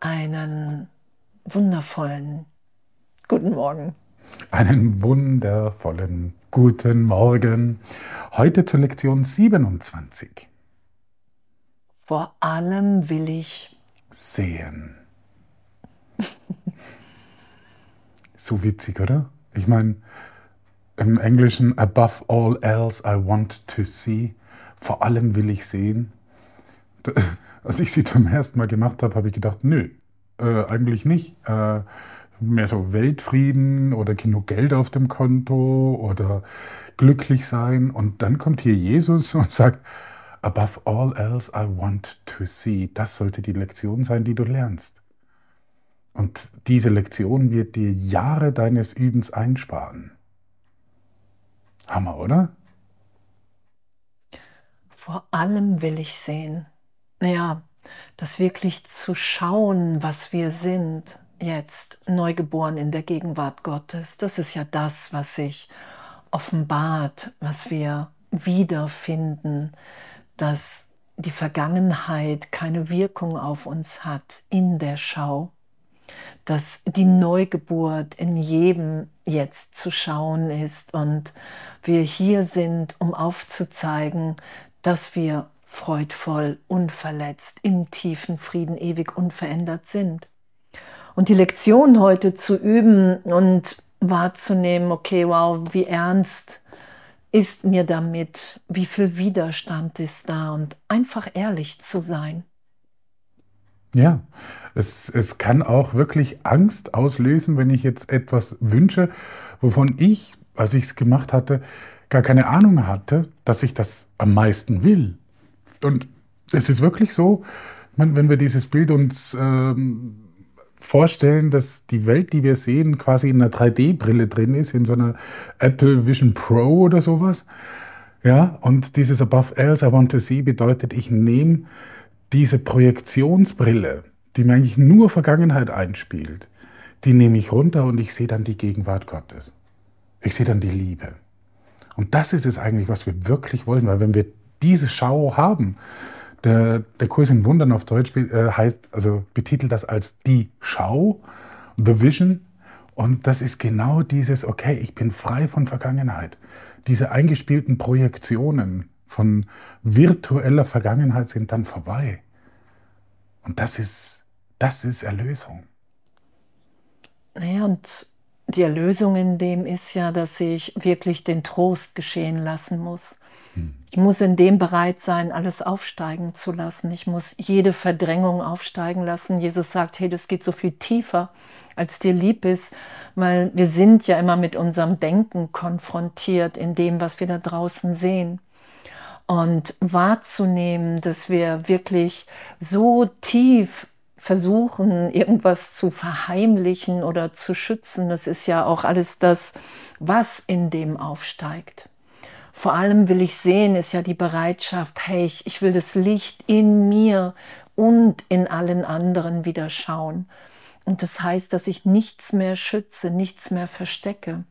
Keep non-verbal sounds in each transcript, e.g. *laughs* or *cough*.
Einen wundervollen guten Morgen. Einen wundervollen guten Morgen. Heute zur Lektion 27. Vor allem will ich sehen. *laughs* so witzig, oder? Ich meine, im Englischen, above all else I want to see. Vor allem will ich sehen. *laughs* Als ich sie zum ersten Mal gemacht habe, habe ich gedacht, nö, äh, eigentlich nicht. Äh, mehr so Weltfrieden oder genug Geld auf dem Konto oder glücklich sein. Und dann kommt hier Jesus *laughs* und sagt, above all else I want to see. Das sollte die Lektion sein, die du lernst. Und diese Lektion wird dir Jahre deines Übens einsparen. Hammer, oder? Vor allem will ich sehen. Naja, das wirklich zu schauen, was wir sind, jetzt neugeboren in der Gegenwart Gottes, das ist ja das, was sich offenbart, was wir wiederfinden, dass die Vergangenheit keine Wirkung auf uns hat in der Schau, dass die Neugeburt in jedem jetzt zu schauen ist und wir hier sind, um aufzuzeigen, dass wir freudvoll, unverletzt, im tiefen Frieden ewig unverändert sind. Und die Lektion heute zu üben und wahrzunehmen, okay, wow, wie ernst ist mir damit, wie viel Widerstand ist da und einfach ehrlich zu sein. Ja, es, es kann auch wirklich Angst auslösen, wenn ich jetzt etwas wünsche, wovon ich, als ich es gemacht hatte, gar keine Ahnung hatte, dass ich das am meisten will. Und es ist wirklich so, wenn wir dieses Bild uns ähm, vorstellen, dass die Welt, die wir sehen, quasi in einer 3D-Brille drin ist, in so einer Apple Vision Pro oder sowas. Ja, und dieses Above Else I Want to See bedeutet, ich nehme diese Projektionsbrille, die mir eigentlich nur Vergangenheit einspielt, die nehme ich runter und ich sehe dann die Gegenwart Gottes. Ich sehe dann die Liebe. Und das ist es eigentlich, was wir wirklich wollen, weil wenn wir diese Schau haben, der, der Kurs in Wundern auf Deutsch äh, heißt, also betitelt das als die Schau, The Vision. Und das ist genau dieses, okay, ich bin frei von Vergangenheit. Diese eingespielten Projektionen von virtueller Vergangenheit sind dann vorbei. Und das ist, das ist Erlösung. Naja, und die Erlösung in dem ist ja, dass ich wirklich den Trost geschehen lassen muss. Ich muss in dem bereit sein, alles aufsteigen zu lassen. Ich muss jede Verdrängung aufsteigen lassen. Jesus sagt, hey, das geht so viel tiefer, als dir lieb ist, weil wir sind ja immer mit unserem Denken konfrontiert in dem, was wir da draußen sehen. Und wahrzunehmen, dass wir wirklich so tief versuchen, irgendwas zu verheimlichen oder zu schützen, das ist ja auch alles das, was in dem aufsteigt. Vor allem will ich sehen, ist ja die Bereitschaft, hey, ich, ich will das Licht in mir und in allen anderen wieder schauen. Und das heißt, dass ich nichts mehr schütze, nichts mehr verstecke.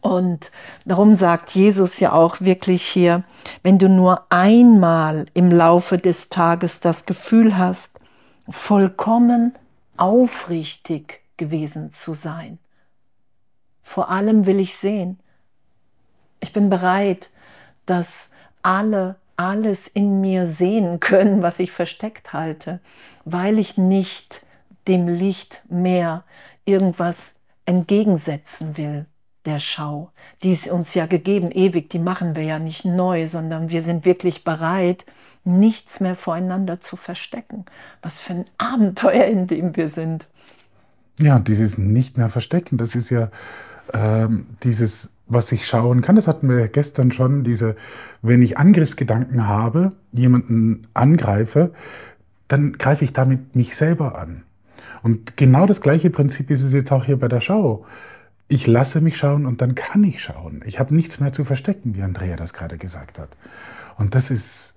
Und darum sagt Jesus ja auch wirklich hier, wenn du nur einmal im Laufe des Tages das Gefühl hast, vollkommen aufrichtig gewesen zu sein. Vor allem will ich sehen, ich bin bereit, dass alle alles in mir sehen können, was ich versteckt halte, weil ich nicht dem Licht mehr irgendwas entgegensetzen will, der Schau. Die ist uns ja gegeben, ewig, die machen wir ja nicht neu, sondern wir sind wirklich bereit, nichts mehr voreinander zu verstecken. Was für ein Abenteuer, in dem wir sind. Ja, dieses nicht mehr verstecken, das ist ja ähm, dieses was ich schauen kann, das hatten wir gestern schon, diese, wenn ich Angriffsgedanken habe, jemanden angreife, dann greife ich damit mich selber an. Und genau das gleiche Prinzip ist es jetzt auch hier bei der Schau. Ich lasse mich schauen und dann kann ich schauen. Ich habe nichts mehr zu verstecken, wie Andrea das gerade gesagt hat. Und das ist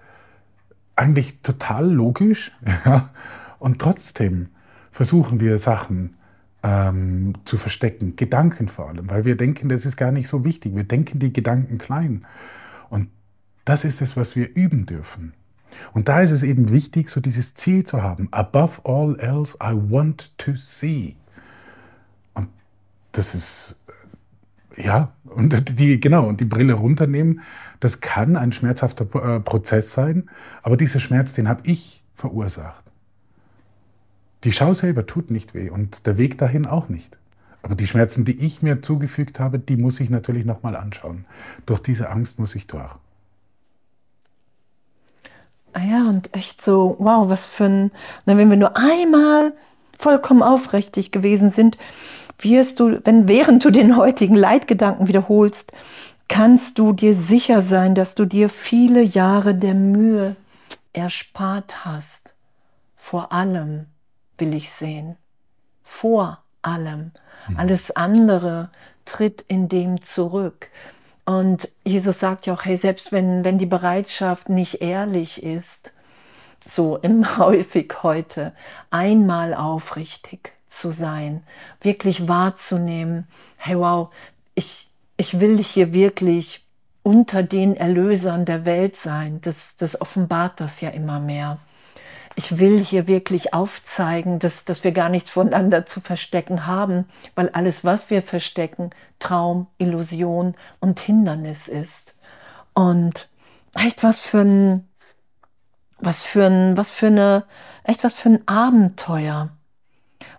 eigentlich total logisch. *laughs* Ja? Und trotzdem versuchen wir Sachen ähm, zu verstecken. Gedanken vor allem, weil wir denken, das ist gar nicht so wichtig. Wir denken die Gedanken klein. Und das ist es, was wir üben dürfen. Und da ist es eben wichtig, so dieses Ziel zu haben. Above all else, I want to see. Das ist, ja, und die, genau, und die Brille runternehmen, das kann ein schmerzhafter äh, Prozess sein, aber dieser Schmerz, den habe ich verursacht. Die Schau selber tut nicht weh und der Weg dahin auch nicht. Aber die Schmerzen, die ich mir zugefügt habe, die muss ich natürlich nochmal anschauen. Durch diese Angst muss ich durch. Ah ja, und echt so, wow, was für ein, wenn wir nur einmal vollkommen aufrichtig gewesen sind, wirst du, wenn während du den heutigen Leitgedanken wiederholst, kannst du dir sicher sein, dass du dir viele Jahre der Mühe erspart hast. Vor allem will ich sehen. Vor allem. Alles andere tritt in dem zurück. Und Jesus sagt ja auch, hey, selbst wenn, wenn die Bereitschaft nicht ehrlich ist, so im *laughs* häufig heute, einmal aufrichtig zu sein, wirklich wahrzunehmen, hey wow, ich, ich will hier wirklich unter den Erlösern der Welt sein. Das, das offenbart das ja immer mehr ich will hier wirklich aufzeigen, dass, dass wir gar nichts voneinander zu verstecken haben, weil alles, was wir verstecken, Traum, Illusion und Hindernis ist. Und echt was für ein, was für ein, was für eine, echt was für ein Abenteuer.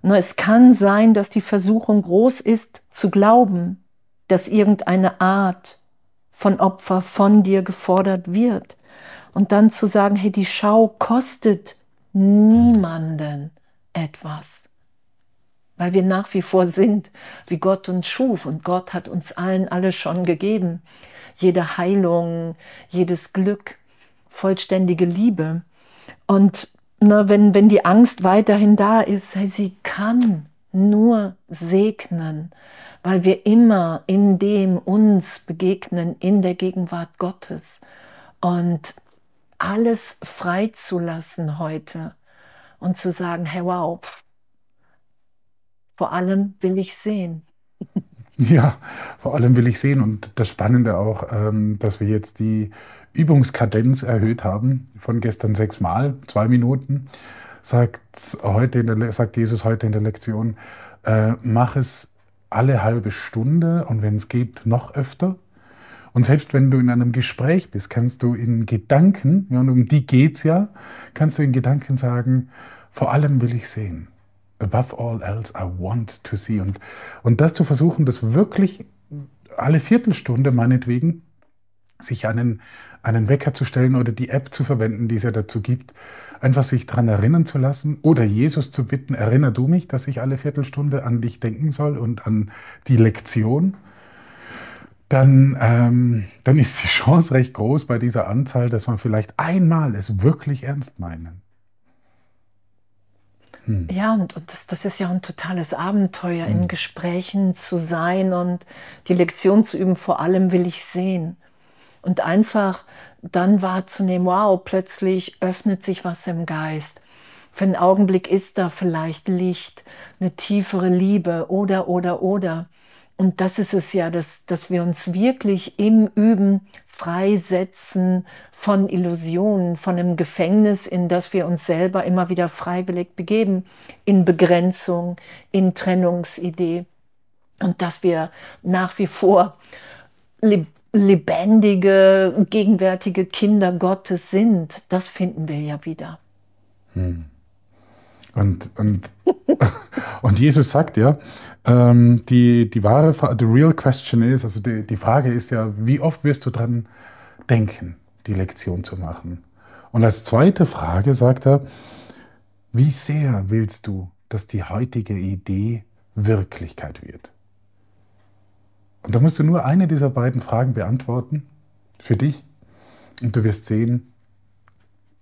Nur es kann sein, dass die Versuchung groß ist, zu glauben, dass irgendeine Art von Opfer von dir gefordert wird. Und dann zu sagen, hey, die Schau kostet niemanden etwas. Weil wir nach wie vor sind, wie Gott uns schuf. Und Gott hat uns allen alles schon gegeben. Jede Heilung, jedes Glück, vollständige Liebe. Und na, wenn, wenn die Angst weiterhin da ist, hey, sie kann nur segnen, weil wir immer in dem uns begegnen, in der Gegenwart Gottes. Und alles freizulassen heute und zu sagen, hey wow, vor allem will ich sehen. *laughs* Ja, vor allem will ich sehen. Und das Spannende auch, ähm, dass wir jetzt die Übungskadenz erhöht haben von gestern sechsmal, zwei Minuten, sagt, heute in der, sagt Jesus heute in der Lektion, äh, mach es alle halbe Stunde und wenn es geht, noch öfter. Und selbst wenn du in einem Gespräch bist, kannst du in Gedanken, ja, und um die geht's ja, kannst du in Gedanken sagen, vor allem will ich sehen. Above all else, I want to see. Und, und das zu versuchen, das wirklich alle Viertelstunde meinetwegen, sich einen, einen Wecker zu stellen oder die App zu verwenden, die es ja dazu gibt, einfach sich daran erinnern zu lassen oder Jesus zu bitten, erinner du mich, dass ich alle Viertelstunde an dich denken soll und an die Lektion dann, ähm, dann ist die Chance recht groß bei dieser Anzahl, dass man vielleicht einmal es wirklich ernst meinen. Hm. Ja, und, und das, das, ist ja ein totales Abenteuer, hm. in Gesprächen zu sein und die Lektion zu üben, vor allem will ich sehen. Und einfach dann wahrzunehmen, wow, plötzlich öffnet sich was im Geist. Für einen Augenblick ist da vielleicht Licht, eine tiefere Liebe oder, oder, oder. Und das ist es ja, dass, dass wir uns wirklich im Üben freisetzen von Illusionen, von einem Gefängnis, in das wir uns selber immer wieder freiwillig begeben, in Begrenzung, in Trennungsidee. Und dass wir nach wie vor lebendige, gegenwärtige Kinder Gottes sind, das finden wir ja wieder. Hm. Und, und, *laughs* und Jesus sagt ja, ähm, die, die wahre, the real question is, also die, die Frage ist ja, wie oft wirst du dran denken, die Lektion zu machen? Und als zweite Frage sagt er, wie sehr willst du, dass die heutige Idee Wirklichkeit wird? Und da musst du nur eine dieser beiden Fragen beantworten, für dich, und du wirst sehen,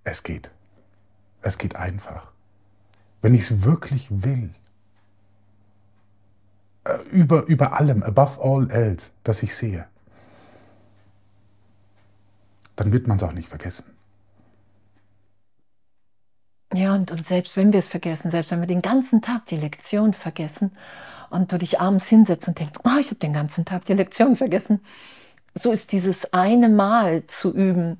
es geht. Es geht einfach wenn ich es wirklich will, äh, über, über allem, above all else, das ich sehe, dann wird man es auch nicht vergessen. Ja, und, und selbst wenn wir es vergessen, selbst wenn wir den ganzen Tag die Lektion vergessen und du dich abends hinsetzt und denkst, oh, ich habe den ganzen Tag die Lektion vergessen, so ist dieses eine Mal zu üben,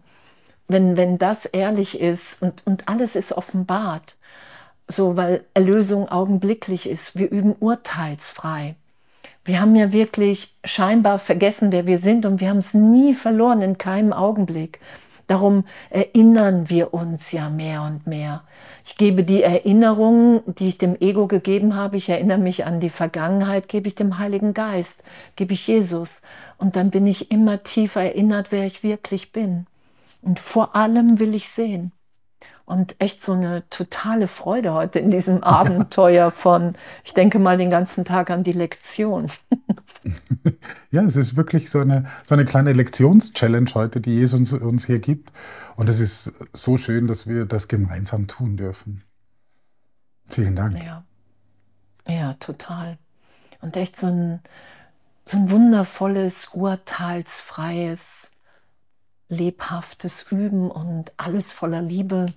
wenn, wenn das ehrlich ist und, und alles ist offenbart, so weil Erlösung augenblicklich ist, wir üben urteilsfrei. Wir haben ja wirklich scheinbar vergessen, wer wir sind und wir haben es nie verloren in keinem Augenblick. Darum erinnern wir uns ja mehr und mehr. Ich gebe die Erinnerungen, die ich dem Ego gegeben habe, ich erinnere mich an die Vergangenheit, gebe ich dem Heiligen Geist, gebe ich Jesus. Und dann bin ich immer tiefer erinnert, wer ich wirklich bin. Und vor allem will ich sehen und echt so eine totale Freude heute in diesem *laughs* Abenteuer von, ich denke mal den ganzen Tag an die Lektion. Ja, es ist wirklich so eine, so eine kleine Lektionschallenge heute, die Jesus uns hier gibt. Und es ist so schön, dass wir das gemeinsam tun dürfen. Vielen Dank. Ja, ja total. Und echt so ein, so ein wundervolles, urteilsfreies, lebhaftes Üben und alles voller Liebe.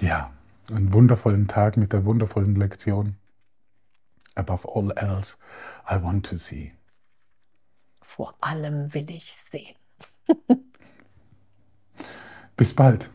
Ja, einen wundervollen Tag mit der wundervollen Lektion. Above all else, I want to see. Vor allem will ich sehen. Bis bald.